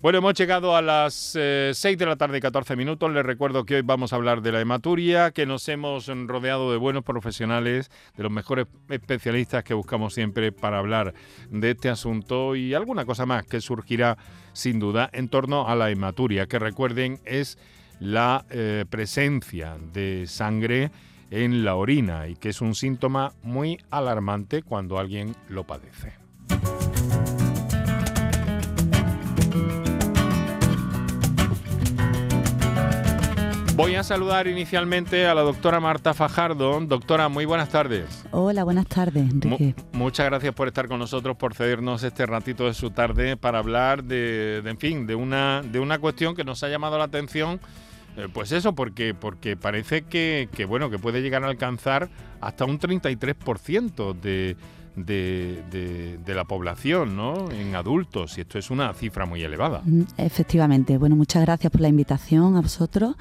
Bueno, hemos llegado a las 6 eh, de la tarde y 14 minutos. Les recuerdo que hoy vamos a hablar de la hematuria, que nos hemos rodeado de buenos profesionales, de los mejores especialistas que buscamos siempre para hablar de este asunto y alguna cosa más que surgirá sin duda en torno a la hematuria, que recuerden es la eh, presencia de sangre en la orina y que es un síntoma muy alarmante cuando alguien lo padece. Voy a saludar inicialmente a la doctora Marta Fajardo. Doctora, muy buenas tardes. Hola, buenas tardes, Enrique. muchas gracias por estar con nosotros, por cedernos este ratito de su tarde para hablar de, en fin, de una, de una cuestión que nos ha llamado la atención. Eh, pues eso, porque, porque parece que, que, bueno, que puede llegar a alcanzar hasta un 33% de, de, de, la población, ¿no? En adultos, y esto es una cifra muy elevada. Efectivamente. Bueno, muchas gracias por la invitación a vosotros.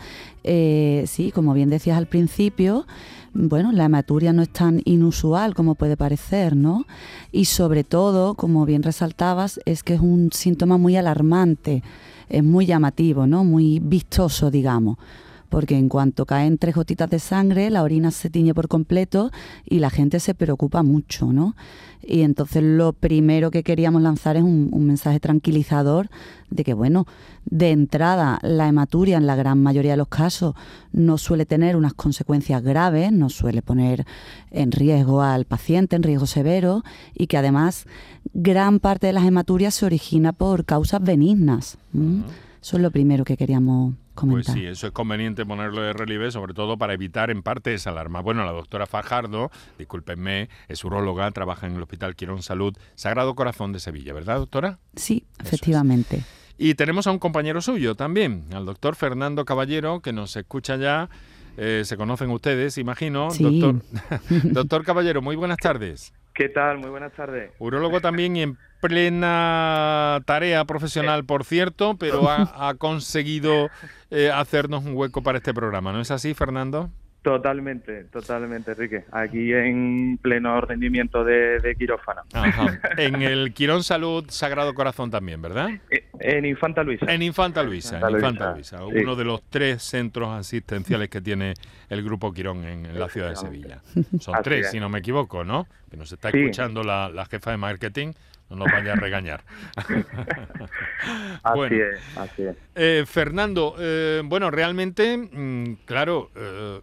Eh, sí, como bien decías al principio, bueno, la hematuria no es tan inusual como puede parecer, ¿no? Y sobre todo, como bien resaltabas, es que es un síntoma muy alarmante, es muy llamativo, ¿no? Muy vistoso, digamos porque en cuanto caen tres gotitas de sangre, la orina se tiñe por completo y la gente se preocupa mucho, ¿no? Y entonces lo primero que queríamos lanzar es un, mensaje tranquilizador de que, bueno, de entrada la hematuria en la gran mayoría de los casos no suele tener unas consecuencias graves, no suele poner en riesgo al paciente, en riesgo severo, y que además gran parte de las hematurias se origina por causas benignas. Eso es lo primero que queríamos comentar. Pues sí, eso es conveniente ponerlo de relieve, sobre todo para evitar en parte esa alarma. Bueno, la doctora Fajardo, discúlpenme, es uróloga, trabaja en el Hospital Quirón Salud, Sagrado Corazón de Sevilla, ¿verdad, doctora? Sí, efectivamente. Y tenemos a un compañero suyo también, al doctor Fernando Caballero, que nos escucha ya. Eh, se conocen ustedes, imagino. Sí. Doctor, doctor Caballero, muy buenas tardes. ¿Qué tal? Muy buenas tardes. Urólogo también y en plena tarea profesional, por cierto, pero ha, conseguido eh, hacernos un hueco para este programa. ¿No es así, Fernando? Totalmente, totalmente, Enrique. Aquí en pleno rendimiento de, de quirófano. En el Quirón Salud Sagrado Corazón también, ¿verdad? Eh, en Infanta Luisa. En Infanta Luisa, en Infanta Luisa, uno de los tres centros asistenciales que tiene el Grupo Quirón en, la ciudad de Sevilla. Son tres, si no me equivoco, ¿no? Que nos está escuchando la, la jefa de marketing, no nos vaya a regañar. así es, así es. Eh, Fernando, eh, bueno, realmente, mm, claro, eh,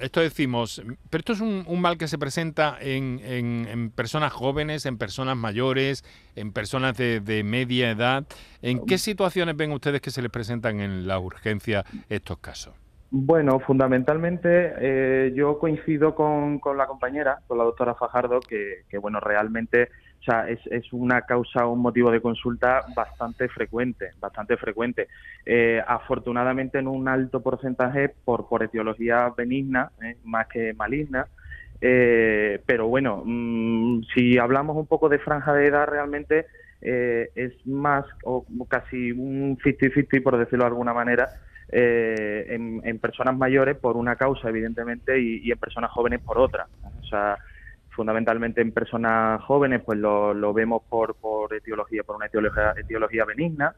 esto decimos, pero esto es un, mal que se presenta en, en, personas jóvenes, en personas mayores, en personas de, de, media edad. ¿En qué situaciones ven ustedes que se les presentan en la urgencia estos casos? Bueno, fundamentalmente yo coincido con, con, la compañera, con la doctora Fajardo, que, que bueno, realmente o sea, es, es una causa, un motivo de consulta bastante frecuente, bastante frecuente. Eh, afortunadamente en un alto porcentaje por, por etiología benigna, eh, más que maligna. Eh, pero bueno, mm, si hablamos un poco de franja de edad, realmente es más o casi un 50-50, por decirlo de alguna manera, en, en, personas mayores por una causa, evidentemente, y, y en personas jóvenes por otra. O sea, fundamentalmente en personas jóvenes, pues lo, vemos por, por etiología, por una etiología, etiología benigna,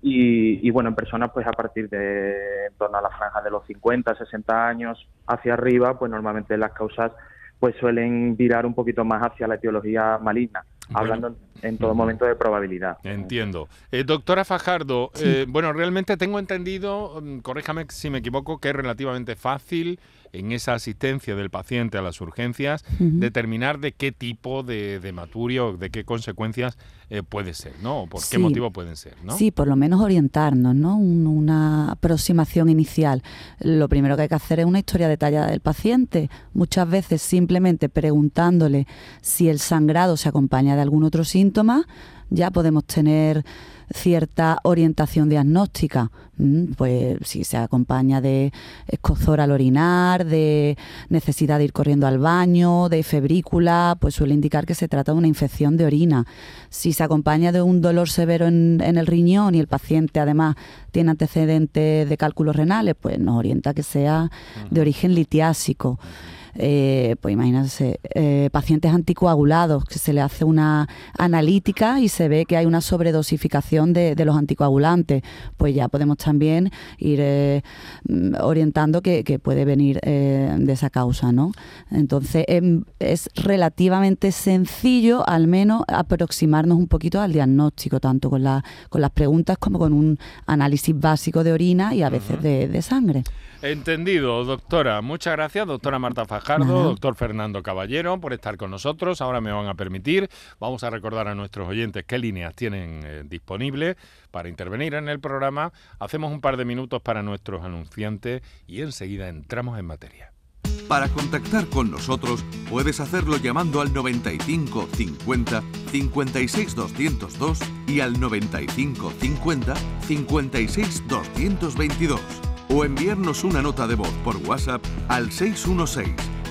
y, bueno, en personas pues a partir de en torno a la franja de los 50, 60 años hacia arriba, pues normalmente las causas pues suelen virar un poquito más hacia la etiología maligna, hablando en todo momento de probabilidad. Entiendo. Eh, doctora Fajardo, eh, bueno, realmente tengo entendido, mm, corríjame si me equivoco, que es relativamente fácil en esa asistencia del paciente a las urgencias, determinar de qué tipo de, de o de qué consecuencias eh, puede ser, ¿no? O por qué motivo pueden ser, ¿no? Sí, por lo menos orientarnos, ¿no? una aproximación inicial. Lo primero que hay que hacer es una historia detallada del paciente, muchas veces simplemente preguntándole si el sangrado se acompaña de algún otro síntoma, ya podemos tener cierta orientación diagnóstica, mm, pues si se acompaña de escozor al orinar, de necesidad de ir corriendo al baño, de febrícula, pues suele indicar que se trata de una infección de orina. Si se acompaña de un dolor severo en, el riñón y el paciente además tiene antecedentes de cálculos renales, pues nos orienta que sea de origen litiásico. Eh, pues imagínense, eh, pacientes anticoagulados, que se le hace una analítica y se ve que hay una sobredosificación de, los anticoagulantes, pues ya podemos también ir eh, mm, orientando que, puede venir de esa causa, ¿no? Entonces em, es relativamente sencillo, al menos, aproximarnos un poquito al diagnóstico, tanto con, la, con las preguntas como con un análisis básico de orina y a veces de sangre. Entendido, doctora. Muchas gracias, doctora Marta Fajardo, doctor Fernando Caballero, por estar con nosotros. Ahora me van a permitir, vamos a recordar a nuestros oyentes qué líneas tienen eh, disponibles para intervenir en el programa. Hacemos un par de minutos para nuestros anunciantes y enseguida entramos en materia. Para contactar con nosotros puedes hacerlo llamando al 95 50 56 202 y al 95 50 56 222 o enviarnos una nota de voz por WhatsApp al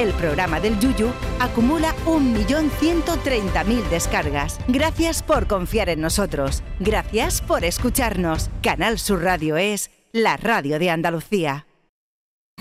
el programa del Yuyu acumula 1.130.000 descargas. Gracias por confiar en nosotros. Gracias por escucharnos. Canal Sur Radio es la radio de Andalucía.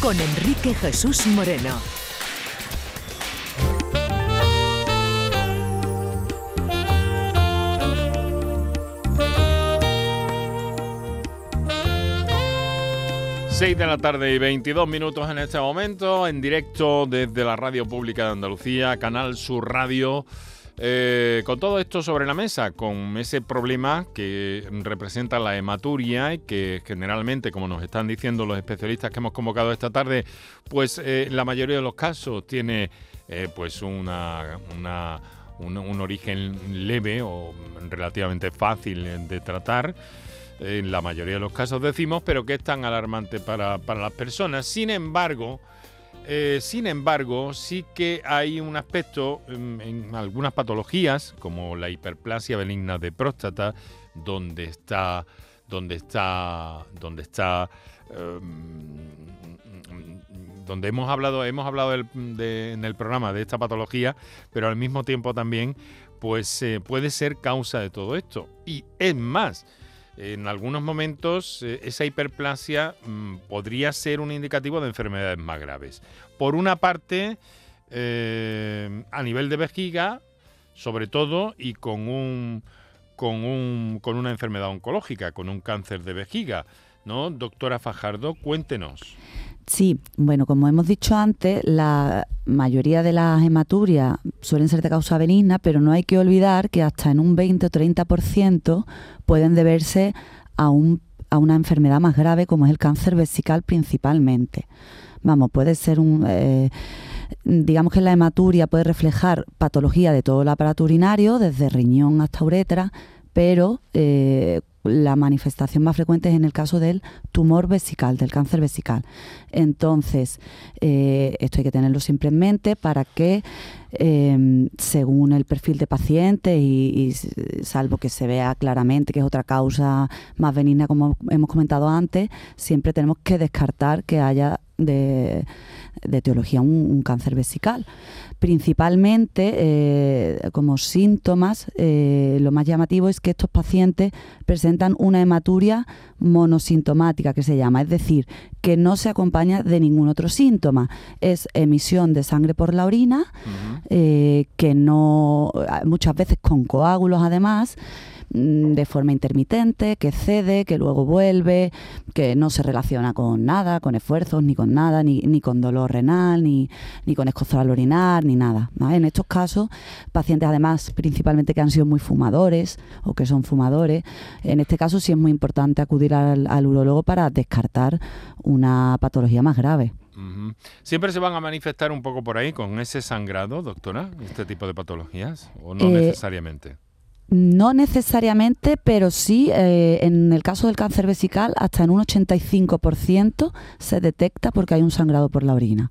con Enrique Jesús Moreno. Seis de la tarde y 22 minutos en este momento, en directo desde la Radio Pública de Andalucía, Canal Sur Radio. Eh, con todo esto sobre la mesa, con ese problema que representa la hematuria y que generalmente, como nos están diciendo los especialistas que hemos convocado esta tarde, pues eh, la mayoría de los casos tiene eh, pues una, un, origen leve o relativamente fácil de tratar en la mayoría de los casos decimos, pero que es tan alarmante para, para las personas. Sin embargo, eh, sin embargo, sí que hay un aspecto en, algunas patologías, como la hiperplasia benigna de próstata, donde está, donde está, donde está, em, donde hemos hablado, hemos hablado en el programa de esta patología, pero al mismo tiempo también, pues eh, puede ser causa de todo esto. Y es más, en algunos momentos eh, esa hiperplasia mm, podría ser un indicativo de enfermedades más graves. Por una parte, eh, a nivel de vejiga, sobre todo, y con, un, con, un, con una enfermedad oncológica, con un cáncer de vejiga. ¿No? Doctora Fajardo, cuéntenos. Sí, bueno, como hemos dicho antes, la mayoría de las hematurias suelen ser de causa benigna, pero no hay que olvidar que hasta en un 20 o 30% pueden deberse a un a una enfermedad más grave como es el cáncer vesical principalmente. Vamos, puede ser un... Eh, digamos que la hematuria puede reflejar patología de todo el aparato urinario, desde riñón hasta uretra, pero eh, la manifestación más frecuente es en el caso del tumor vesical, del cáncer vesical. Entonces, eh, esto hay que tenerlo siempre en mente para que, em, según el perfil de paciente y, salvo que se vea claramente que es otra causa más benigna, como hemos comentado antes, siempre tenemos que descartar que haya de, de teología un, cáncer vesical. Principalmente, eh, como síntomas, eh, lo más llamativo es que estos pacientes presentan una hematuria monosintomática, que se llama, es decir, que no se acompaña de ningún otro síntoma. Es emisión de sangre por la orina, eh, que no, muchas veces con coágulos además, de forma intermitente, que cede, que luego vuelve, que no se relaciona con nada, con esfuerzos, ni con nada, ni, ni con dolor renal, ni, ni con escozor al orinar, ni nada. En estos casos, pacientes además principalmente que han sido muy fumadores o que son fumadores, en este caso sí es muy importante acudir al, al urólogo para descartar una patología más grave. ¿Siempre se van a manifestar un poco por ahí con ese sangrado, doctora, este tipo de patologías? ¿O no eh, necesariamente? No necesariamente, pero sí, eh, en el caso del cáncer vesical, hasta en un 85% se detecta porque hay un sangrado por la orina.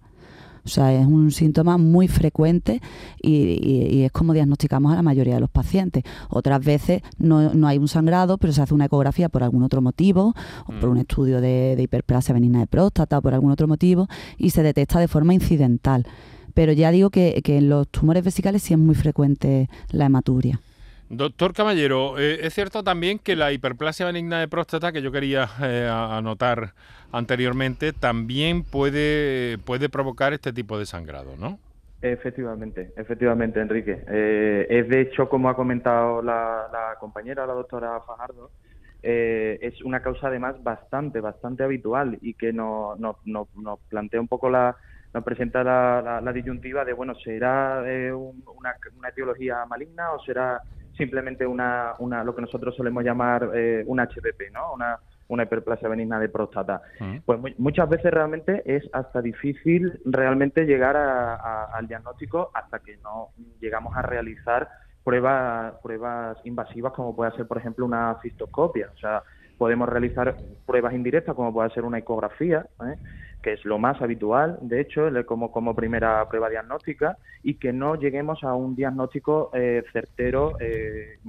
O sea, es un síntoma muy frecuente y, es como diagnosticamos a la mayoría de los pacientes. Otras veces no, hay un sangrado, pero se hace una ecografía por algún otro motivo, o por un mm. estudio de, hiperplasia benigna de próstata o por algún otro motivo, y se detecta de forma incidental. Pero ya digo que, que en los tumores vesicales sí es muy frecuente la hematuria. Doctor Caballero, eh, es cierto también que la hiperplasia benigna de próstata, que yo quería eh, anotar anteriormente, también puede, puede provocar este tipo de sangrado, ¿no? Efectivamente, efectivamente, Enrique. Eh, es de hecho, como ha comentado la, compañera, la doctora Fajardo, es una causa además bastante, bastante habitual y que nos, nos, nos, plantea un poco la, nos presenta la, la, disyuntiva de, bueno, ¿será una, una etiología maligna o será simplemente una, una lo que nosotros solemos llamar eh, un HPP, ¿no? Una, una hiperplasia benigna de próstata. Pues muchas veces realmente es hasta difícil realmente llegar al diagnóstico hasta que no llegamos a realizar pruebas pruebas invasivas como puede ser, por ejemplo, una cistoscopia. O sea, podemos realizar pruebas indirectas como puede ser una ecografía, ¿eh? Que es lo más habitual, de hecho, como, como primera prueba diagnóstica, y que no lleguemos a un diagnóstico eh, certero eh,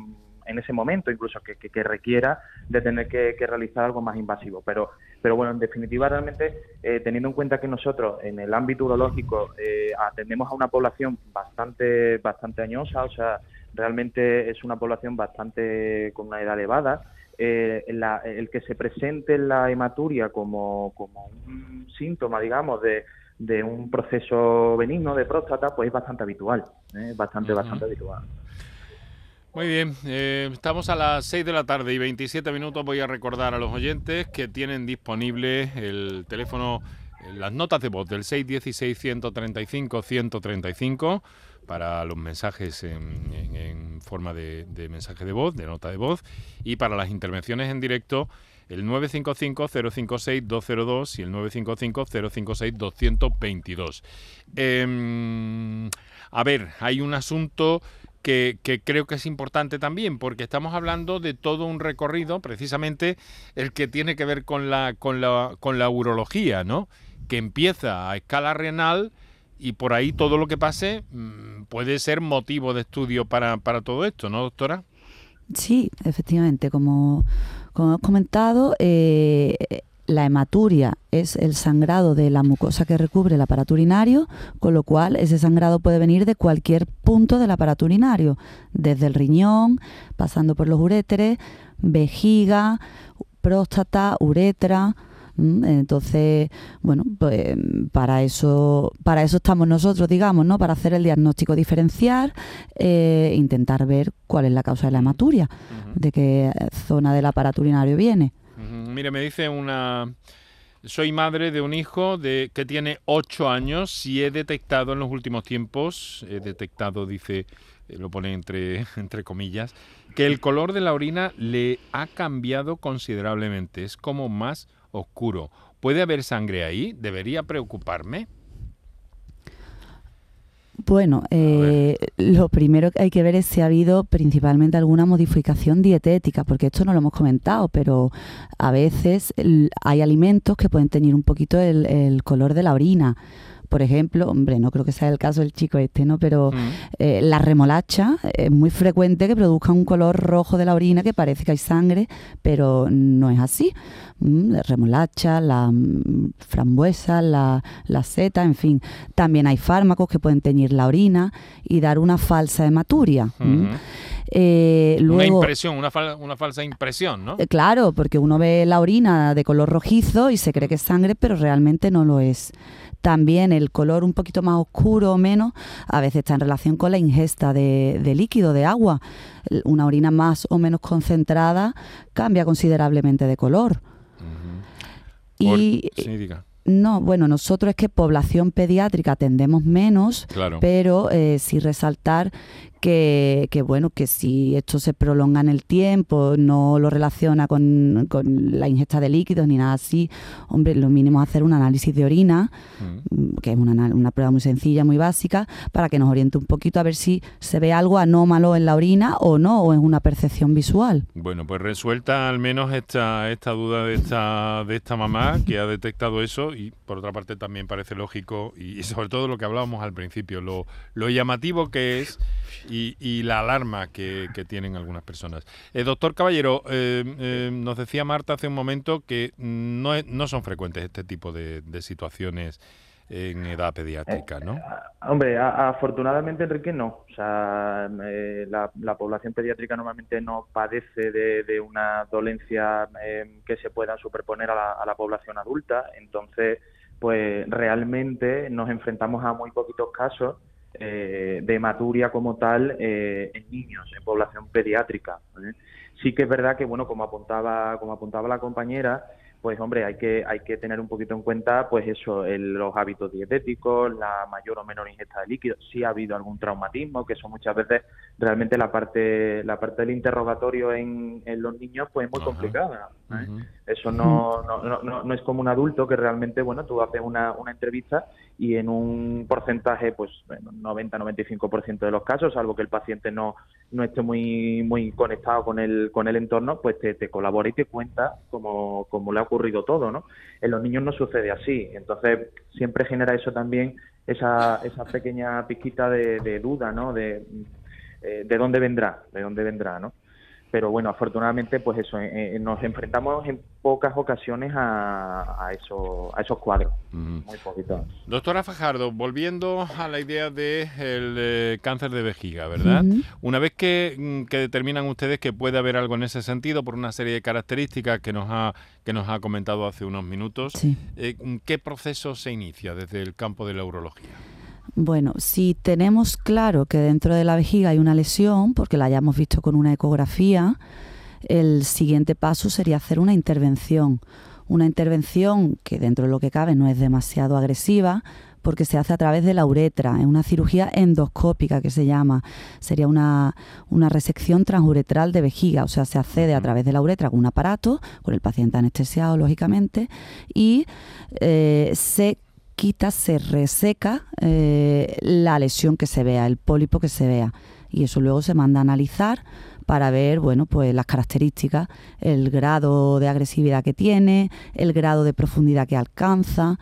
en ese momento, incluso que, que, requiera de tener que, realizar algo más invasivo. Pero, pero bueno, en definitiva, realmente, eh, teniendo en cuenta que nosotros en el ámbito urológico atendemos a una población bastante, bastante añosa, o sea, realmente es una población bastante con una edad elevada, eh, el que se presente la hematuria como, como un síntoma, digamos, de, de, un proceso benigno de próstata, pues es bastante habitual, ¿eh? bastante, bastante habitual. Muy bien, eh, estamos a las 6 de la tarde y 27 minutos. Voy a recordar a los oyentes que tienen disponible el teléfono, las notas de voz del 616-135-135 para los mensajes en, forma de, mensaje de voz, de nota de voz, y para las intervenciones en directo el 955-056-202 y el 955-056-222. Em, a ver, hay un asunto que, creo que es importante también, porque estamos hablando de todo un recorrido, precisamente el que tiene que ver con la, con la urología, ¿no? Que empieza a escala renal y por ahí todo lo que pase mm, puede ser motivo de estudio para, para todo esto, ¿no, doctora? Sí, efectivamente, como, como hemos comentado, eh, la hematuria es el sangrado de la mucosa que recubre el aparato urinario, con lo cual ese sangrado puede venir de cualquier punto del aparato urinario, desde el riñón, pasando por los uréteres, vejiga, próstata, uretra, entonces, bueno, pues para eso, para eso estamos nosotros, digamos, ¿no? Para hacer el diagnóstico diferencial, eh, intentar ver cuál es la causa de la hematuria, de qué zona del aparato urinario viene. Mire, me dice una soy madre de un hijo de, que tiene 8 años y he detectado en los últimos tiempos, he detectado, dice, eh, lo pone entre, entre comillas, que el color de la orina le ha cambiado considerablemente, es como más oscuro. ¿Puede haber sangre ahí? ¿Debería preocuparme? Bueno, eh, lo primero que hay que ver es si ha habido principalmente alguna modificación dietética, porque esto no lo hemos comentado, pero a veces hay alimentos que pueden tener un poquito el color de la orina por ejemplo, hombre, no creo que sea el caso del chico este, ¿no? Pero mm. eh, la remolacha es muy frecuente que produzca un color rojo de la orina que parece que hay sangre, pero no es así. Mm, la remolacha, la mm, frambuesa, la, la seta, en fin. También hay fármacos que pueden teñir la orina y dar una falsa hematuria. Eh, una impresión, una, una, falsa impresión, ¿no? Eh, claro, porque uno ve la orina de color rojizo y se cree que es sangre, pero realmente no lo es. También el color un poquito más oscuro o menos a veces está en relación con la ingesta de, líquido, de agua. Una orina más o menos concentrada cambia considerablemente de color. Y, no, bueno, nosotros es que población pediátrica atendemos menos, pero eh, sí resaltar que, que, bueno, que si esto se prolonga en el tiempo, no lo relaciona con, la ingesta de líquidos ni nada así, hombre, lo mínimo es hacer un análisis de orina, mm. que es una, una, prueba muy sencilla, muy básica, para que nos oriente un poquito a ver si se ve algo anómalo en la orina o no, o es una percepción visual. Bueno, pues resuelta al menos esta, esta duda de esta, de esta mamá que ha detectado eso y por otra parte también parece lógico y, sobre todo lo que hablábamos al principio, lo, lo llamativo que es y, la alarma que, tienen algunas personas. Eh, doctor Caballero, eh, eh, nos decía Marta hace un momento que no, no son frecuentes este tipo de, situaciones en edad pediátrica, ¿no? hombre, afortunadamente, Enrique, no. O sea, la, población pediátrica normalmente no padece de, una dolencia que se pueda superponer a la, a la, población adulta. Entonces, pues realmente nos enfrentamos a muy poquitos casos eh, de hematuria como tal eh, en niños, en población pediátrica. Sí que es verdad que, bueno, como apuntaba, como apuntaba la compañera, pues hombre, hay que, hay que tener un poquito en cuenta, pues eso, los hábitos dietéticos, la mayor o menor ingesta de líquidos, si ha habido algún traumatismo, que eso muchas veces realmente la parte, la parte del interrogatorio en, en los niños pues es muy complicada. Eso no, no, no, no, es como un adulto que realmente, bueno, tú haces una, una entrevista y en un porcentaje, pues 90-95% de los casos, salvo que el paciente no, no esté muy, muy conectado con el, con el entorno, pues te, te colabora y te cuenta como, como le ha ocurrido todo, ¿no? En los niños no sucede así, entonces siempre genera eso también, esa, esa pequeña pizquita de, de duda, ¿no? De, eh, de dónde vendrá, de dónde vendrá, ¿no? Pero bueno, afortunadamente, pues eso, eh, eh, nos enfrentamos en pocas ocasiones a, eso, a esos cuadros, muy poquito. Doctora Fajardo, volviendo a la idea del de cáncer de vejiga, ¿verdad? Una vez mm, que, determinan ustedes que puede haber algo en ese sentido por una serie de características que nos ha, que nos ha comentado hace unos minutos, eh, ¿qué proceso se inicia desde el campo de la urología? Bueno, si tenemos claro que dentro de la vejiga hay una lesión, porque la hayamos visto con una ecografía, el siguiente paso sería hacer una intervención. Una intervención que dentro de lo que cabe no es demasiado agresiva, porque se hace a través de la uretra, es una cirugía endoscópica que se llama. Sería una, resección transuretral de vejiga, o sea, se accede a través de la uretra con un aparato, con el paciente anestesiado, lógicamente, y eh, se quita, se reseca eh, la lesión que se vea, el pólipo que se vea. Y eso luego se manda a analizar para ver, bueno, pues las características, el grado de agresividad que tiene, el grado de profundidad que alcanza.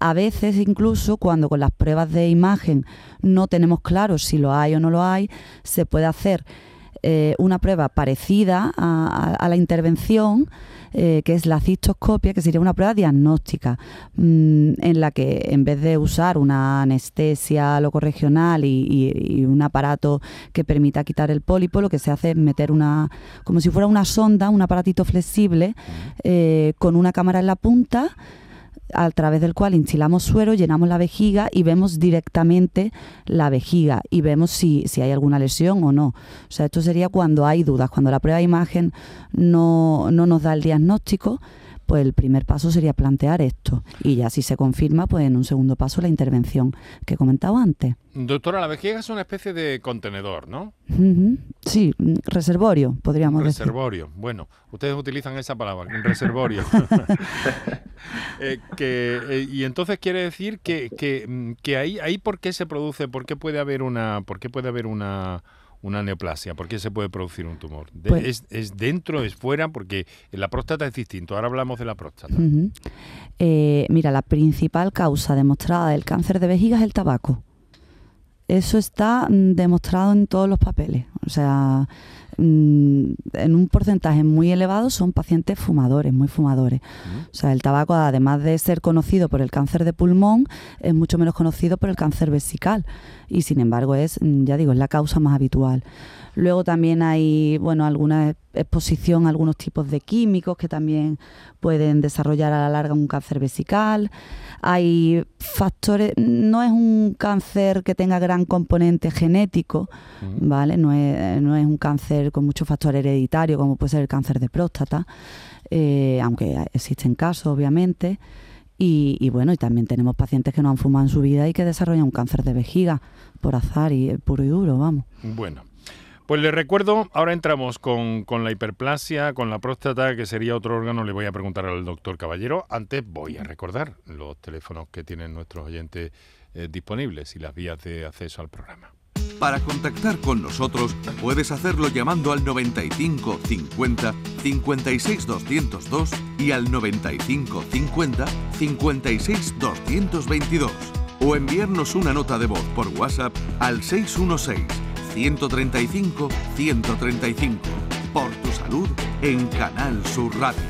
A veces incluso cuando con las pruebas de imagen no tenemos claro si lo hay o no lo hay, se puede hacer eh, una prueba parecida a la intervención eh, que es la cistoscopia, que sería una prueba diagnóstica, mm, en la que en vez de usar una anestesia locorregional y, y, un aparato que permita quitar el pólipo, lo que se hace es meter una, como si fuera una sonda, un aparatito flexible, eh, con una cámara en la punta, a través del cual instilamos suero, llenamos la vejiga y vemos directamente la vejiga y vemos si, si hay alguna lesión o no. O sea, esto sería cuando hay dudas, cuando la prueba de imagen no, no nos da el diagnóstico, pues el primer paso sería plantear esto. Y ya si se confirma, pues en un segundo paso la intervención que he comentado antes. Doctora, la vejiga es una especie de contenedor, ¿no? Sí, reservorio, podríamos decir. Reservorio, bueno, ustedes utilizan esa palabra, reservorio. Eh, eh, y entonces quiere decir que, que, mm, que ahí, ahí por qué se produce, por qué puede haber una, por qué puede haber una una neoplasia? ¿Por qué se puede producir un tumor? Pues ¿Es, ¿Es, dentro, es fuera? Porque la próstata es distinto. Ahora hablamos de la próstata. Eh, mira, la principal causa demostrada del cáncer de vejiga es el tabaco. Eso está mm, demostrado en todos los papeles. O sea, mm, en un porcentaje muy elevado son pacientes fumadores, muy fumadores. O sea, el tabaco, además de ser conocido por el cáncer de pulmón, es mucho menos conocido por el cáncer vesical. Y sin embargo, es, mm, ya digo, es la causa más habitual. Luego también hay, bueno, alguna exposición a algunos tipos de químicos que también pueden desarrollar a la larga un cáncer vesical. Hay factores, no es un cáncer que tenga gran componente genético, ¿vale? No es, no es un cáncer con mucho factor hereditario como puede ser el cáncer de próstata, eh, aunque existen casos, obviamente. Y, y, bueno, y también tenemos pacientes que no han fumado en su vida y que desarrollan un cáncer de vejiga por azar y puro y duro, vamos. Bueno, pues le recuerdo, ahora entramos con, la hiperplasia, con la próstata, que sería otro órgano, le voy a preguntar al doctor Caballero. Antes voy a recordar los teléfonos que tienen nuestros oyentes eh, disponibles y las vías de acceso al programa. Para contactar con nosotros puedes hacerlo llamando al 95 50 56 202 y al 95 50 56 222 o enviarnos una nota de voz por WhatsApp al 616 135 135. Por tu salud en Canal Sur Radio.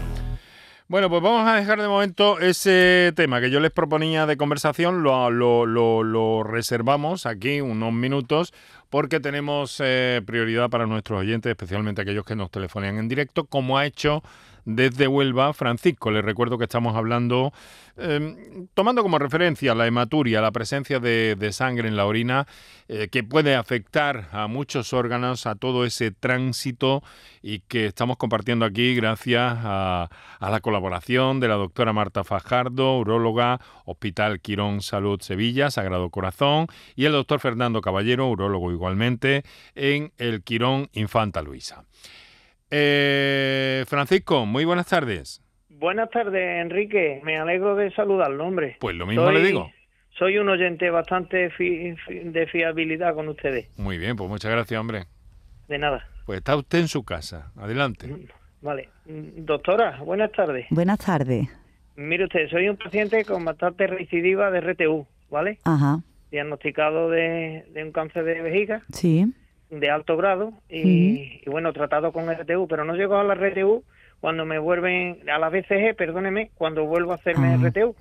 Bueno, pues vamos a dejar de momento ese tema que yo les proponía de conversación, lo, lo, reservamos aquí unos minutos porque tenemos eh, prioridad para nuestros oyentes, especialmente aquellos que nos telefonean en directo, como ha hecho desde Huelva Francisco. Les recuerdo que estamos hablando, em, tomando como referencia la hematuria, la presencia de, sangre en la orina, eh, que puede afectar a muchos órganos, a todo ese tránsito y que estamos compartiendo aquí gracias a, a la colaboración de la doctora Marta Fajardo, uróloga, Hospital Quirón Salud Sevilla, Sagrado Corazón, y el doctor Fernando Caballero, urólogo igualmente, en el Quirón Infanta Luisa. Eh, Francisco, muy buenas tardes. Buenas tardes, Enrique. Me alegro de saludar el nombre. Pues lo mismo le digo. Soy un oyente bastante de fiabilidad con ustedes. Muy bien, pues muchas gracias, hombre. De nada. Pues está usted en su casa. Adelante. Mm, vale. Mm, doctora, buenas tardes. Buenas tardes. Mire usted, soy un paciente con bastante recidiva de RTU, ¿vale? Ajá. Diagnosticado de, de un cáncer de vejiga. Sí de alto grado y, bueno, tratado con RTU, pero no llego a la RTU cuando me vuelven a la BCG, perdóneme, cuando vuelvo a hacerme ah. RTU.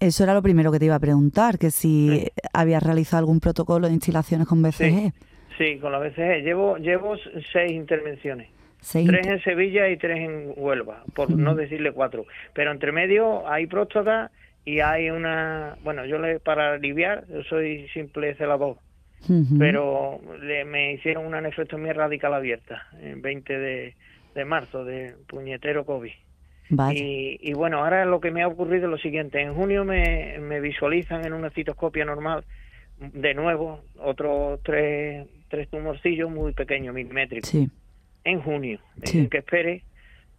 Eso era lo primero que te iba a preguntar, que si habías realizado algún protocolo de instalaciones con BCG. Sí, con la BCG. Llevo, llevo seis intervenciones. Tres en Sevilla y tres en Huelva, por no decirle cuatro. Pero entre medio hay próstata y hay una... Bueno, yo le, para aliviar, yo soy simple celador pero le, me hicieron una nefrectomía radical abierta en 20 de, marzo de puñetero COVID. Y, y, bueno, ahora lo que me ha ocurrido es lo siguiente. En junio me, me visualizan en una citoscopia normal, de nuevo, otros tres, tres tumorcillos muy pequeños, milimétricos. En junio. Sí. que espere.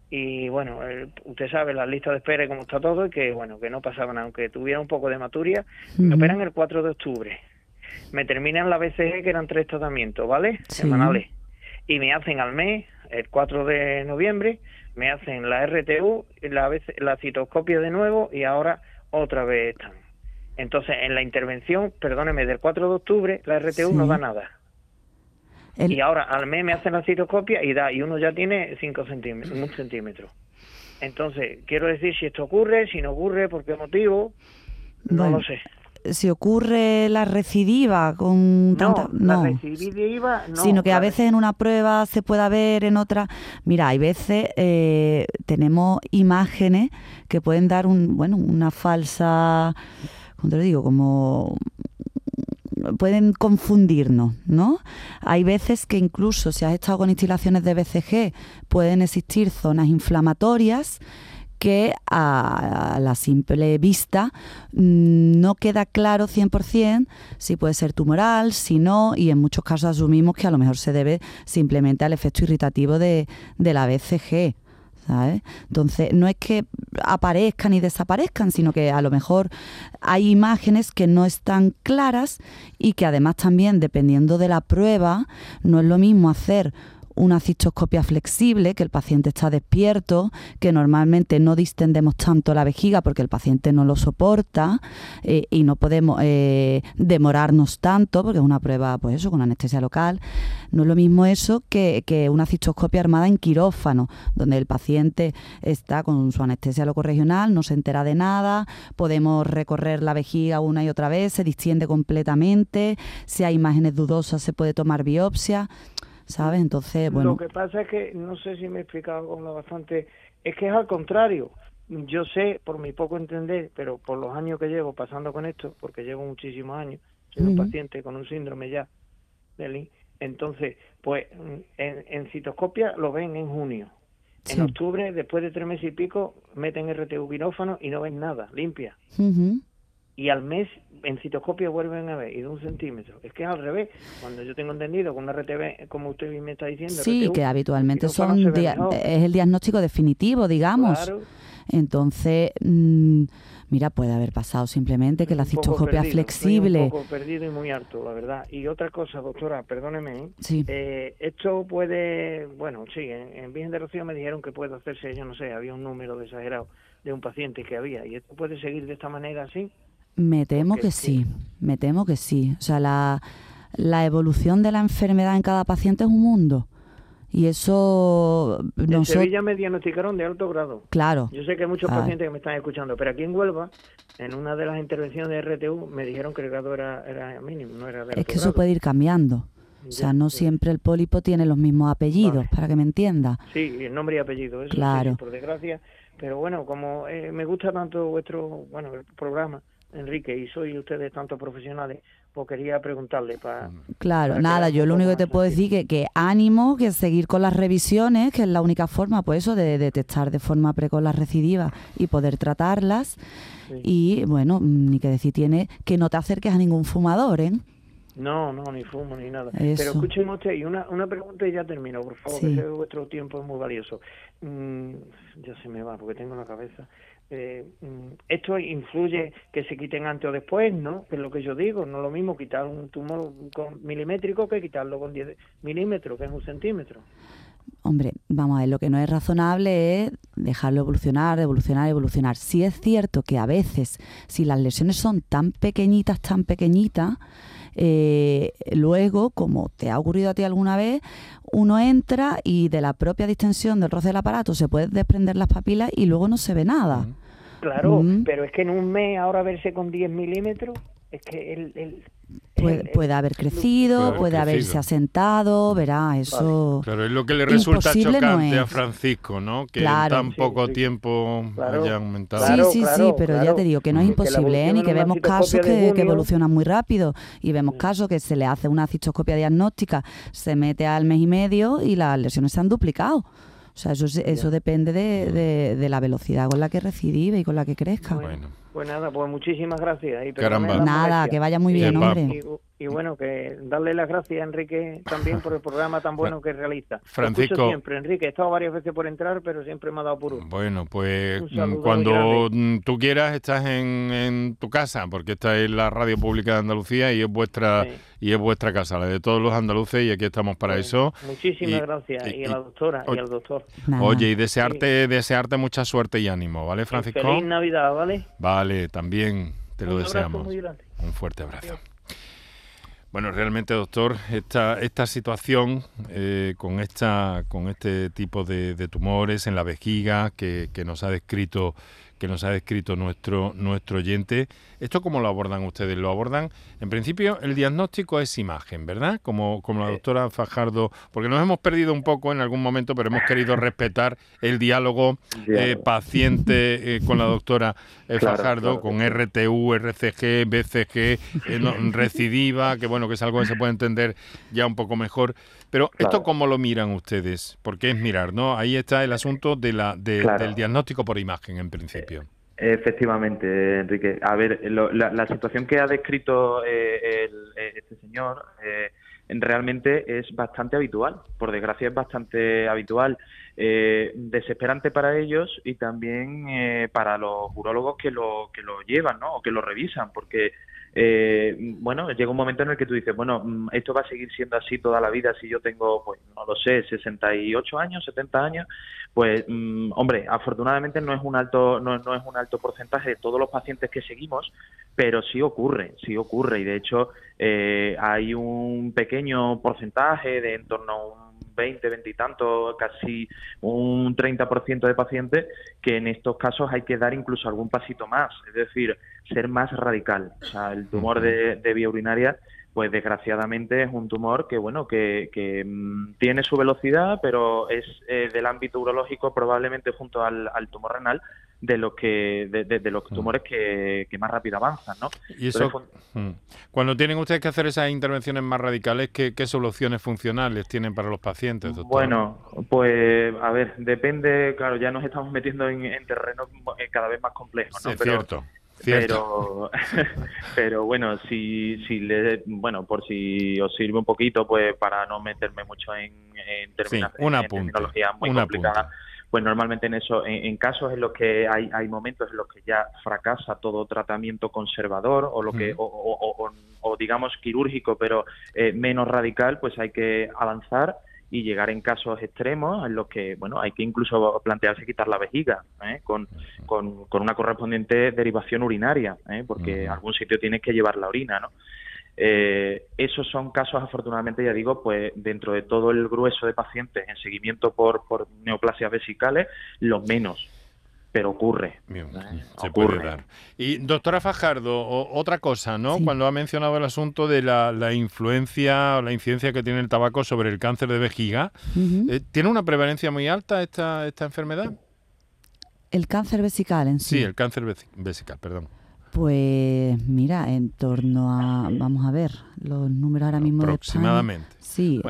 Y bueno, usted sabe la lista de espera cómo está todo y que bueno, que no pasaban, aunque tuviera un poco de maturia. Me operan el 4 de octubre me terminan la BCG, que eran tres tratamientos, ¿vale? Semanales. Y me hacen al mes, el 4 de noviembre, me hacen la RTU, la, la citoscopia de nuevo y ahora otra vez están. Entonces, en la intervención, perdóneme, del 4 de octubre, la RTU no da nada. Y ahora al mes me hacen la citoscopia y da, y uno ya tiene 5 centímetros, un centímetro. Entonces, quiero decir si esto ocurre, si no ocurre, por qué motivo, no lo sé si ocurre la recidiva con tanta... No, la recidiva no. Sino que a veces en una prueba se pueda ver, en otra... Mira, hay veces eh, tenemos imágenes que pueden dar un, bueno, una falsa... ¿Cómo te lo digo? Como pueden confundirnos, ¿no? Hay veces que incluso si has estado con instalaciones de BCG pueden existir zonas inflamatorias que a la simple vista mm, no queda claro 100% si puede ser tumoral, si no, y en muchos casos asumimos que a lo mejor se debe simplemente al efecto irritativo de, de la BCG. Entonces, no es que aparezcan y desaparezcan, sino que a lo mejor hay imágenes que no están claras y que además también, dependiendo de la prueba, no es lo mismo hacer una cistoscopia flexible, que el paciente está despierto, que normalmente no distendemos tanto la vejiga porque el paciente no lo soporta eh, y no podemos eh, demorarnos tanto porque es una prueba, pues eso, con anestesia local. No es lo mismo eso que, que una cistoscopia armada en quirófano, donde el paciente está con su anestesia locorregional, no se entera de nada, podemos recorrer la vejiga una y otra vez, se distiende completamente, si hay imágenes dudosas se puede tomar biopsia. ¿Sabes? Entonces, bueno. Lo que pasa es que, no sé si me he explicado con lo bastante, es que es al contrario. Yo sé, por mi poco entender, pero por los años que llevo pasando con esto, porque llevo muchísimos años, soy un paciente con un síndrome ya, entonces, pues en, en, citoscopia lo ven en junio. En octubre, después de tres meses y pico, meten RTU quirófano y no ven nada, limpia y al mes en citoscopia vuelven a ver y de un centímetro. Es que es al revés. Cuando yo tengo entendido con una RTV, como usted me está diciendo. Sí, que habitualmente son es el diagnóstico definitivo, digamos. Entonces, mm, mira, puede haber pasado simplemente que la citoscopia flexible. un poco perdido y muy alto, la verdad. Y otra cosa, doctora, perdóneme. ¿eh? Sí. Eh, esto puede, bueno, sí, en, en Virgen de Rocío me dijeron que puede hacerse, yo no sé, había un número exagerado de un paciente que había. ¿Y esto puede seguir de esta manera así? Me temo que sí, me temo que sí. O sea, la, la evolución de la enfermedad en cada paciente es un mundo. Y eso... En Sevilla me diagnosticaron de alto grado. Claro. Yo sé que hay muchos ah. pacientes que me están escuchando, pero aquí en Huelva, en una de las intervenciones de RTU, me dijeron que el grado era, era mínimo, no era de Es que eso puede ir cambiando. O sea, no siempre el pólipo tiene los mismos apellidos, para que me entienda. Sí, el nombre y apellido, eso claro. por desgracia. Pero bueno, como eh, me gusta tanto vuestro bueno programa, Enrique, y soy ustedes tanto profesionales, pues quería preguntarle para... Claro, nada, yo lo único que te puedo decir que, que ánimo, que seguir con las revisiones, que es la única forma, pues eso, de detectar de forma precoz las recidivas y poder tratarlas. Y bueno, ni que decir tiene que no te acerques a ningún fumador, ¿eh? No, no, ni fumo ni nada. Pero escúcheme usted, y una, una pregunta y ya termino, por favor, que vuestro tiempo es muy valioso. Mm, ya se me va porque tengo la cabeza. Eh, mm, esto influye que se quiten antes o después, ¿no? Que es lo que yo digo, no es lo mismo quitar un tumor con milimétrico que quitarlo con 10 milímetros, que es un centímetro. Hombre, vamos a ver, lo que no es razonable es dejarlo evolucionar, evolucionar, evolucionar. Si es cierto que a veces, si las lesiones son tan pequeñitas, tan pequeñitas, eh, luego, como te ha ocurrido a ti alguna vez, uno entra y de la propia distensión del roce del aparato se puede desprender las papilas y luego no se ve nada. Claro, pero es que en un mes ahora verse con 10 milímetros, es que el, puede, haber crecido, puede, haberse asentado, verá, eso. Claro, es lo que le resulta chocante a Francisco, ¿no? Que en tan poco tiempo haya aumentado. Sí, sí, sí, pero ya te digo que no es imposible, ¿eh? ni que vemos casos que, evolucionan muy rápido y vemos casos que se le hace una cistoscopia diagnóstica, se mete al mes y medio y las lesiones se han duplicado. O sea, eso, eso depende de, de, la velocidad con la que recidive y con la que crezca. Bueno, pues nada, pues muchísimas gracias. Y Nada, que vaya muy bien, hombre. Y, bueno, que darle las gracias a Enrique también por el programa tan bueno que realiza. Francisco. siempre, Enrique. He estado varias veces por entrar, pero siempre me ha dado por uno. Bueno, pues cuando tú quieras estás en, en, tu casa, porque esta es la radio pública de Andalucía y es vuestra y es vuestra casa, la de todos los andaluces y aquí estamos para pues, eso. Muchísimas gracias y, a la doctora y, al doctor. Oye, y desearte desearte mucha suerte y ánimo, ¿vale, Francisco? Feliz Navidad, ¿vale? Vale, también te lo deseamos. Un fuerte abrazo. Bueno, realmente, doctor, esta, esta situación eh, con, esta, con este tipo de, tumores en la vejiga que, nos ha descrito que nos ha descrito nuestro, nuestro oyente. ¿Esto cómo lo abordan ustedes? Lo abordan, en principio, el diagnóstico es imagen, ¿verdad? Como, como la doctora Fajardo, porque nos hemos perdido un poco en algún momento, pero hemos querido respetar el diálogo eh, paciente eh, con la doctora eh, Fajardo, con RTU, RCG, BCG, recidiva, que bueno, que es algo que se puede entender ya un poco mejor. Pero esto cómo lo miran ustedes, porque es mirar, ¿no? Ahí está el asunto de la, del diagnóstico por imagen, en principio. Efectivamente, Enrique. A ver, la, situación que ha descrito eh, este señor eh, realmente es bastante habitual. Por desgracia, es bastante habitual. Eh, desesperante para ellos y también para los urólogos que lo, que lo llevan ¿no? o que lo revisan, porque eh, bueno, llega un momento en el que tú dices, bueno, mm, esto va a seguir siendo así toda la vida si yo tengo, pues, no lo sé, 68 años, 70 años, pues, mm, hombre, afortunadamente no es un alto, no, no, es un alto porcentaje de todos los pacientes que seguimos, pero sí ocurre, sí ocurre. Y de hecho eh, hay un pequeño porcentaje de en torno a un 20, 20 y tanto, casi un 30% de pacientes, que en estos casos hay que dar incluso algún pasito más, es decir, ser más radical. O sea, el tumor de, vía urinaria pues desgraciadamente es un tumor que bueno que, que mm, tiene su velocidad pero es eh, del ámbito urológico probablemente junto al, tumor renal de los que de, los mm. tumores que, más rápido avanzan no y eso cuando tienen ustedes que hacer esas intervenciones más radicales qué, soluciones funcionales tienen para los pacientes bueno pues a ver depende claro ya nos estamos metiendo en, en terrenos eh, cada vez más complejos ¿no? es cierto pero, pero bueno, si, si le, bueno, por si os sirve un poquito, pues para no meterme mucho en, en, terminología muy complicada, pues normalmente en eso, en, casos en los que hay, hay momentos en los que ya fracasa todo tratamiento conservador o lo que, o, o, digamos quirúrgico, pero eh, menos radical, pues hay que avanzar y llegar en casos extremos en los que bueno hay que incluso plantearse quitar la vejiga ¿eh? con, con, una correspondiente derivación urinaria ¿eh? porque algún sitio tienes que llevar la orina no eh, esos son casos afortunadamente ya digo pues dentro de todo el grueso de pacientes en seguimiento por, por neoplasias vesicales los menos pero ocurre. se puede dar. Y doctora Fajardo, otra cosa, ¿no? Cuando ha mencionado el asunto de la, influencia o la incidencia que tiene el tabaco sobre el cáncer de vejiga, eh, ¿tiene una prevalencia muy alta esta, esta enfermedad? El cáncer vesical en sí. Sí, el cáncer vesical, perdón. Pues mira, en torno a, vamos a ver, los números ahora mismo Aproximadamente. sí,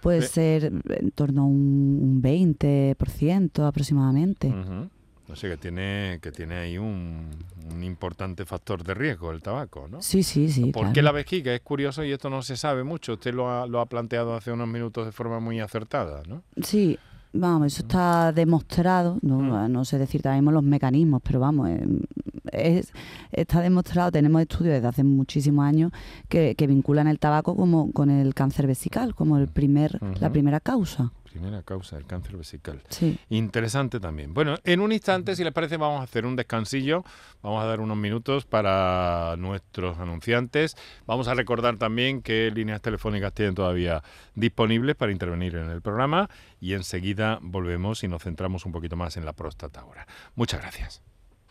puede ser en torno a un, 20% aproximadamente. No sé, que tiene, que tiene ahí un, importante factor de riesgo el tabaco, ¿no? Sí, sí, sí. ¿Por qué la vejiga? Es curioso y esto no se sabe mucho. Usted lo ha, lo ha planteado hace unos minutos de forma muy acertada, ¿no? Sí, vamos, eso está demostrado. No, mm. no sé decir también los mecanismos, pero vamos, eh, es, está demostrado, tenemos estudios desde hace muchísimos años que, que vinculan el tabaco como con el cáncer vesical, como el primer, la primera causa primera causa del cáncer vesical. Sí. Interesante también. Bueno, en un instante, si les parece, vamos a hacer un descansillo. Vamos a dar unos minutos para nuestros anunciantes. Vamos a recordar también qué líneas telefónicas tienen todavía disponibles para intervenir en el programa. Y enseguida volvemos y nos centramos un poquito más en la próstata ahora. Muchas gracias.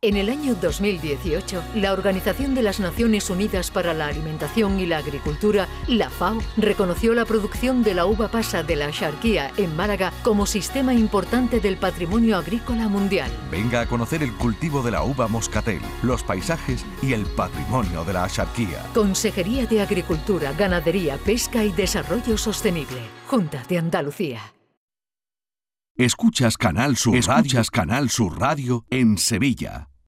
En el año 2018, la Organización de las Naciones Unidas para la Alimentación y la Agricultura, la FAO, reconoció la producción de la uva pasa de la Axarquía en Málaga como sistema importante del patrimonio agrícola mundial. Venga a conocer el cultivo de la uva moscatel, los paisajes y el patrimonio de la Axarquía. Consejería de Agricultura, Ganadería, Pesca y Desarrollo Sostenible. Junta de Andalucía. Escuchas Canal Sur Escuchas Canal Sur Radio en Sevilla.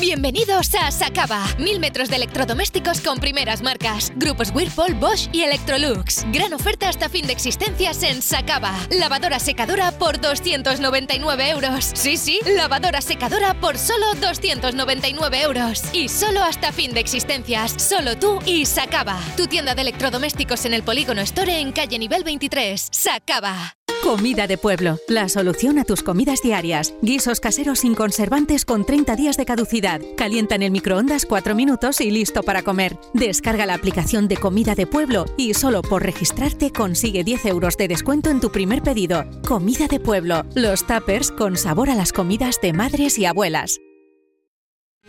Bienvenidos a Sacaba. Mil metros de electrodomésticos con primeras marcas. Grupos Whirlpool, Bosch y Electrolux. Gran oferta hasta fin de existencias en Sacaba. Lavadora secadora por 299 euros. Sí, sí, lavadora secadora por solo 299 euros. Y solo hasta fin de existencias. Solo tú y Sacaba. Tu tienda de electrodomésticos en el Polígono Store en calle nivel 23. Sacaba. Comida de Pueblo, la solución a tus comidas diarias. Guisos caseros sin conservantes con 30 días de caducidad. Calienta en el microondas 4 minutos y listo para comer. Descarga la aplicación de Comida de Pueblo y solo por registrarte consigue 10 euros de descuento en tu primer pedido. Comida de Pueblo, los tuppers con sabor a las comidas de madres y abuelas.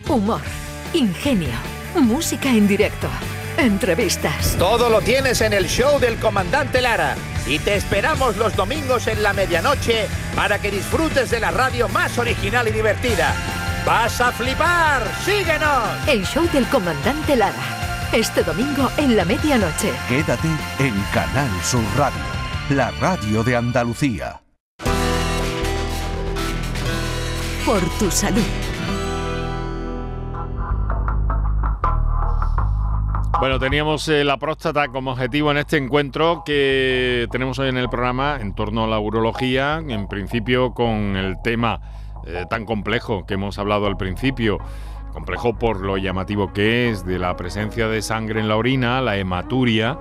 Humor, ingenio, música en directo, entrevistas. Todo lo tienes en el show del comandante Lara y te esperamos los domingos en la medianoche para que disfrutes de la radio más original y divertida. ¡Vas a flipar! ¡Síguenos! El show del comandante Lara. Este domingo en la medianoche. Quédate en Canal Sur Radio, la radio de Andalucía. Por tu salud. Bueno, teníamos eh, la próstata como objetivo en este encuentro que tenemos hoy en el programa en torno a la urología, en principio con el tema eh, tan complejo que hemos hablado al principio, complejo por lo llamativo que es de la presencia de sangre en la orina, la hematuria.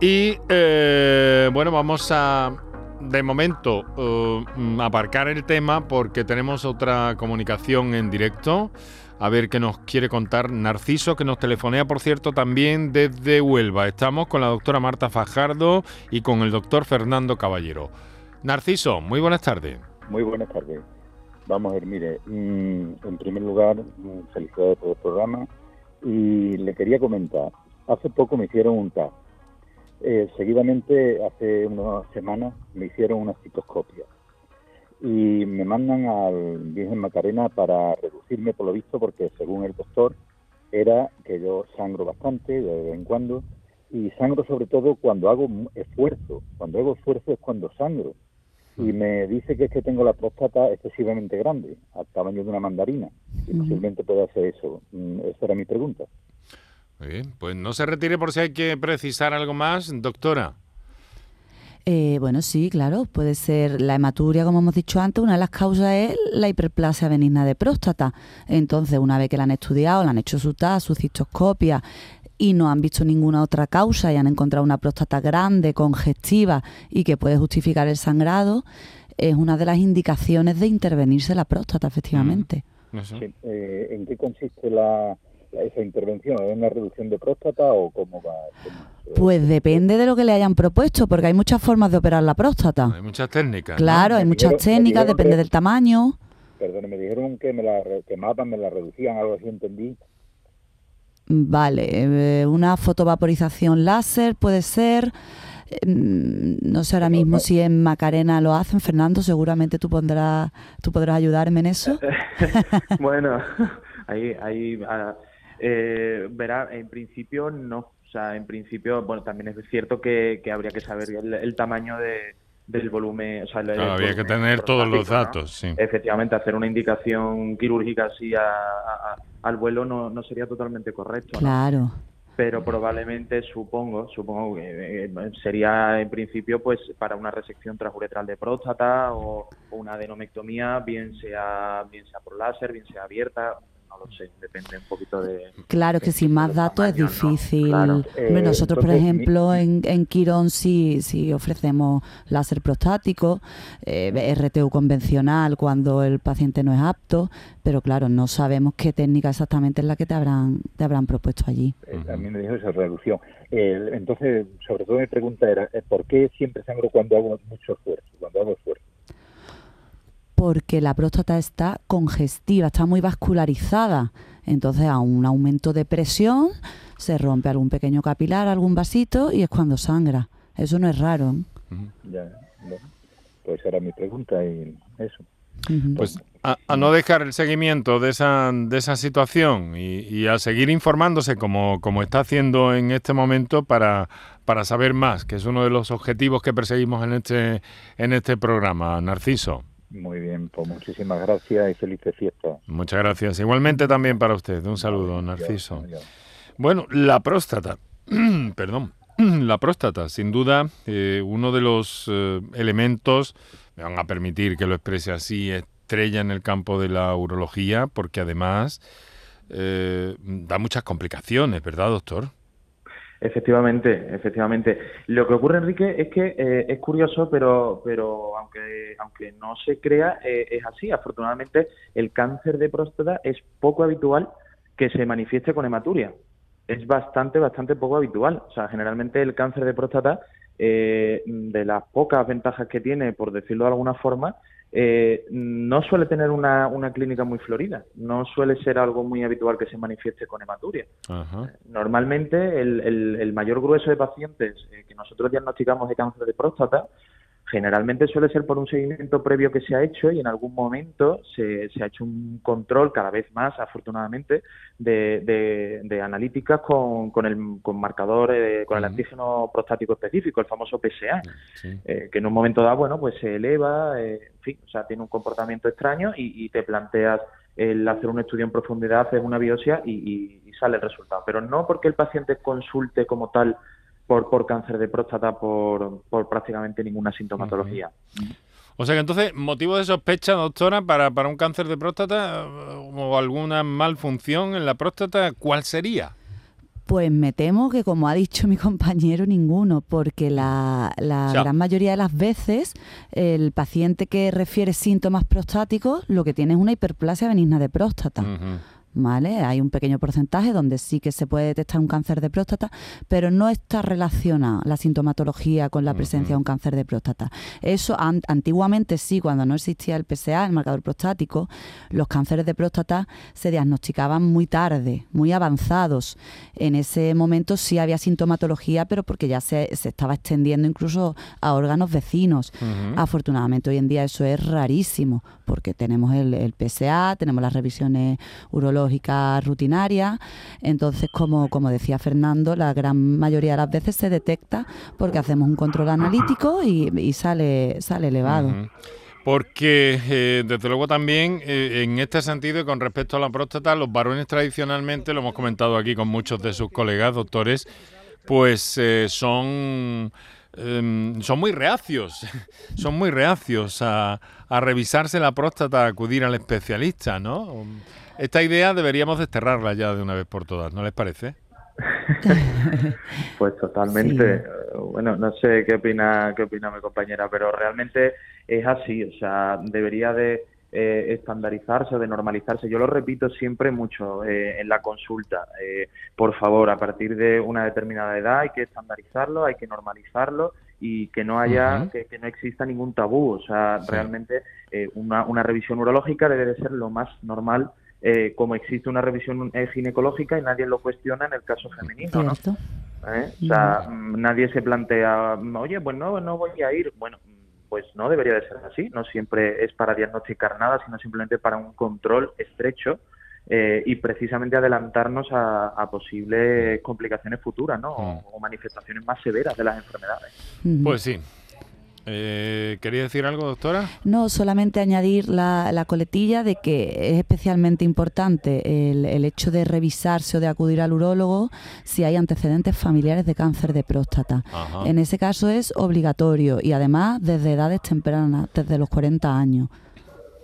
Y eh, bueno, vamos a de momento aparcar el tema porque tenemos otra comunicación en directo a ver qué nos quiere contar Narciso, que nos telefonea, por cierto, también desde Huelva. Estamos con la doctora Marta Fajardo y con el doctor Fernando Caballero. Narciso, muy buenas tardes. Muy buenas tardes. Vamos a ver, mire, mm, en primer lugar, mm, felicidades por el programa. Y le quería comentar, hace poco me hicieron un TAC. Eh, seguidamente, hace unas semanas, me hicieron una citoscopia. Y me mandan al Virgen Macarena para reducirme por lo visto porque según el doctor era que yo sangro bastante de vez en cuando. Y sangro sobre todo cuando hago esfuerzo, cuando hago esfuerzo es cuando sangro y me dice que es que tengo la próstata excesivamente grande, al tamaño de una mandarina y posiblemente pueda hacer eso. Mm, esa era mi pregunta. Muy bien, pues no se retire por si hay que precisar algo más, doctora. Eh, bueno, sí, claro, puede ser la hematuria, como hemos dicho antes, una de las causas es la hiperplasia benigna de próstata. Entonces, una vez que la han estudiado, la han hecho su TAS, su cistoscopia y no han visto ninguna otra causa y han encontrado una próstata grande, congestiva y que puede justificar el sangrado, es una de las indicaciones de intervenirse la próstata, efectivamente. Mm, eh, ¿En qué consiste la, esa intervención? ¿Es una reducción de próstata o cómo va? Pues depende de lo que le hayan propuesto, porque hay muchas formas de operar la próstata. Hay muchas técnicas. Claro, hay muchas técnicas, depende del tamaño. Perdón, me dijeron que me la quemaban, me la reducían, algo así entendí. Vale, eh, una fotovaporización láser puede ser. Mm, no sé ahora mismo si en Macarena lo hacen, Fernando, seguramente tú pondrás, tú podrás ayudarme en eso. bueno, ahí, ahí ah, eh, verá, en principio no. O sea, en principio, bueno, también es cierto que, habría que saber el, tamaño de, del volumen. O sea, habría que tener todos los datos, sí. Efectivamente, hacer una indicación quirúrgica así al vuelo no, no sería totalmente correcto. Claro. Pero probablemente, supongo, supongo que eh, sería en principio pues para una resección transuretral de próstata o, o, una adenomectomía, bien sea, bien sea por láser, bien sea abierta, lo sé, depende un poquito de... Claro que sin más datos es difícil. Eh, nosotros, por ejemplo, en, en Quirón sí, sí ofrecemos láser prostático, eh, RTU convencional cuando el paciente no es apto, pero claro, no sabemos qué técnica exactamente es la que te habrán, te habrán propuesto allí. también me dijo esa reducción. entonces, sobre todo mi pregunta era, eh, ¿por qué siempre sangro cuando hago mucho esfuerzo, cuando hago esfuerzo? Porque la próstata está congestiva, está muy vascularizada. Entonces, a un aumento de presión se rompe algún pequeño capilar, algún vasito y es cuando sangra. Eso no es raro. Ya, pues era mi pregunta y eso. Pues a, no dejar el seguimiento de esa, de esa situación y, a seguir informándose como, como está haciendo en este momento para, para saber más, que es uno de los objetivos que perseguimos en este, en este programa, Narciso. Muy bien, pues muchísimas gracias y felices fiestas. Muchas gracias. Igualmente también para usted. Un saludo, Narciso. Bueno, la próstata. Perdón. La próstata, sin duda, eh, uno de los eh, elementos, me van a permitir que lo exprese así, estrella en el campo de la urología, porque además eh, da muchas complicaciones, ¿verdad, doctor? Efectivamente, efectivamente. Lo que ocurre, Enrique, es que eh, es curioso, pero, pero aunque, aunque no se crea, eh, es así. Afortunadamente, el cáncer de próstata es poco habitual que se manifieste con hematuria. Es bastante, bastante poco habitual. O sea, generalmente el cáncer de próstata, eh, de las pocas ventajas que tiene, por decirlo de alguna forma, eh, no suele tener una, una, clínica muy florida, no suele ser algo muy habitual que se manifieste con hematuria. Normalmente el, el, mayor grueso de pacientes eh, que nosotros diagnosticamos de cáncer de próstata Generalmente suele ser por un seguimiento previo que se ha hecho y en algún momento se, ha hecho un control cada vez más, afortunadamente, de, de, analíticas con, con, el con marcador, eh, con el antígeno prostático específico, el famoso PSA, eh, que en un momento dado, bueno, pues se eleva, eh, en fin, o sea, tiene un comportamiento extraño y, te planteas el hacer un estudio en profundidad, hacer una biopsia y, y sale el resultado. Pero no porque el paciente consulte como tal por, por cáncer de próstata por, por prácticamente ninguna sintomatología. O sea que entonces, motivo de sospecha, doctora, para, para un cáncer de próstata o alguna malfunción en la próstata, ¿cuál sería? Pues me temo que, como ha dicho mi compañero, ninguno, porque la, la gran mayoría de las veces el paciente que refiere síntomas prostáticos lo que tiene es una hiperplasia benigna de próstata. ¿Vale? Hay un pequeño porcentaje donde sí que se puede detectar un cáncer de próstata, pero no está relacionada la sintomatología con la presencia de un cáncer de próstata. Eso antiguamente sí, cuando no existía el PSA, el marcador prostático, los cánceres de próstata se diagnosticaban muy tarde, muy avanzados. En ese momento sí había sintomatología, pero porque ya se, estaba extendiendo incluso a órganos vecinos. Afortunadamente hoy en día eso es rarísimo, porque tenemos el, el PSA, tenemos las revisiones urológicas, rutinaria. Entonces, como, como decía Fernando, la gran mayoría de las veces se detecta porque hacemos un control analítico y, sale, sale elevado. Porque, eh, desde luego, también eh, en este sentido y con respecto a la próstata, los varones tradicionalmente, lo hemos comentado aquí con muchos de sus colegas doctores, pues eh, son, em, son muy reacios, son muy reacios a, a revisarse la próstata, acudir al especialista, ¿no? Esta idea deberíamos desterrarla ya de una vez por todas, ¿no les parece? pues totalmente. Bueno, no sé qué opina, qué opina mi compañera, pero realmente es así. O sea, debería de eh, estandarizarse o de normalizarse. Yo lo repito siempre mucho eh, en la consulta. Eh, por favor, a partir de una determinada edad hay que estandarizarlo, hay que normalizarlo y que no haya, que, no exista ningún tabú. O sea, realmente una, una revisión urológica debe de ser lo más normal eh, como existe una revisión eh, ginecológica y nadie lo cuestiona en el caso femenino, ¿no? ¿Eh? O sea, mm, nadie se plantea, oye, pues no, no voy a ir. Bueno, pues no debería de ser así. No siempre es para diagnosticar nada, sino simplemente para un control estrecho y precisamente adelantarnos a, posibles complicaciones futuras, ¿no? O, manifestaciones más severas de las enfermedades. Pues sí, eh, ¿Quería decir algo, doctora? No, solamente añadir la, coletilla de que es especialmente importante el, hecho de revisarse o de acudir al urólogo si hay antecedentes familiares de cáncer de próstata. En ese caso es obligatorio y además desde edades tempranas, desde los 40 años.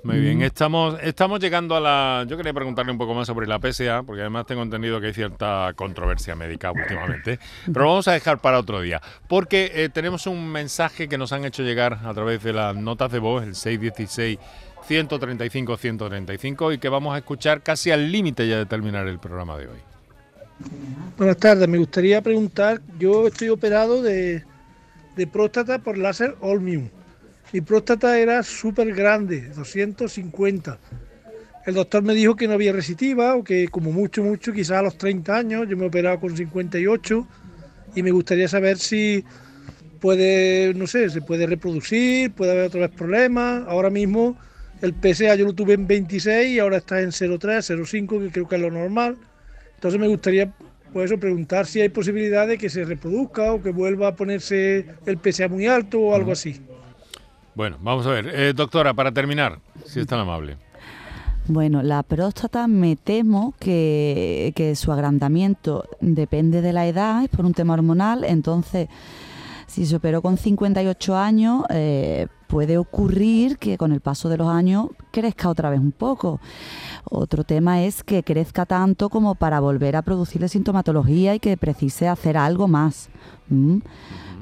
Muy bien, estamos, estamos llegando a la... Yo quería preguntarle un poco más sobre la PSA, porque además tengo entendido que hay cierta controversia médica últimamente, pero vamos a dejar para otro día, porque eh, tenemos un mensaje que nos han hecho llegar a través de las notas de voz, el 616 135 135, y que vamos a escuchar casi al límite ya de terminar el programa de hoy. Buenas tardes, me gustaría preguntar, yo estoy operado de, de próstata por láser Olmium mi próstata era súper grande, 250. el doctor me dijo que no había resitiva o que como mucho, mucho, quizás a los 30 años, yo me he operado con 58 y me gustaría saber si puede, no sé, se puede reproducir, puede haber otra vez problemas. Ahora mismo el PSA yo lo tuve en 26 y ahora está en 0,3, 0,5, que creo que es lo normal. Entonces me gustaría pues eso, preguntar si hay posibilidad de que se reproduzca o que vuelva a ponerse el PSA muy alto o algo así. Bueno, vamos a ver. Eh, doctora, para terminar, si es tan amable. Bueno, la próstata me temo que, que su agrandamiento depende de la edad, es por un tema hormonal, entonces si se operó con 58 años, eh, puede ocurrir que con el paso de los años crezca otra vez un poco. Otro tema es que crezca tanto como para volver a producirle sintomatología y que precise hacer algo más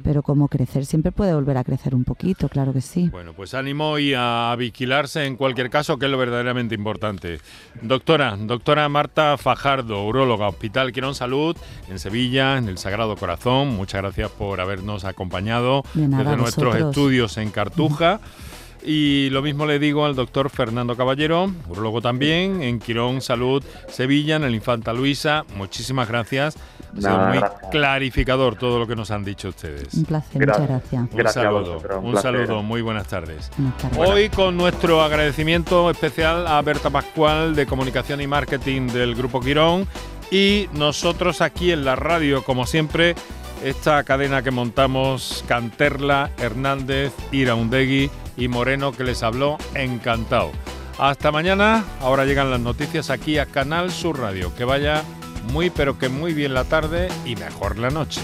pero como crecer siempre puede volver a crecer un poquito, claro que sí. Bueno, pues ánimo y a vigilarse en cualquier caso, que es lo verdaderamente importante. Doctora, doctora Marta Fajardo, uróloga, Hospital Quirón Salud, en Sevilla, en el Sagrado Corazón, muchas gracias por habernos acompañado desde nuestros estudios en Cartuja. Y lo mismo le digo al doctor Fernando Caballero, urologo también, en Quirón Salud Sevilla, en el Infanta Luisa. Muchísimas gracias. Ha muy clarificador todo lo que nos han dicho ustedes. Un placer, muchas gracias. Un saludo, un, saludo, muy buenas tardes. Hoy con nuestro agradecimiento especial a Berta Pascual de Comunicación y Marketing del Grupo Quirón y nosotros aquí en la radio, como siempre, esta cadena que montamos, Canterla, Hernández, Iraundegui y Moreno que les habló, encantado. Hasta mañana, ahora llegan las noticias aquí a Canal Sur Radio. Que vaya muy pero que muy bien la tarde y mejor la noche.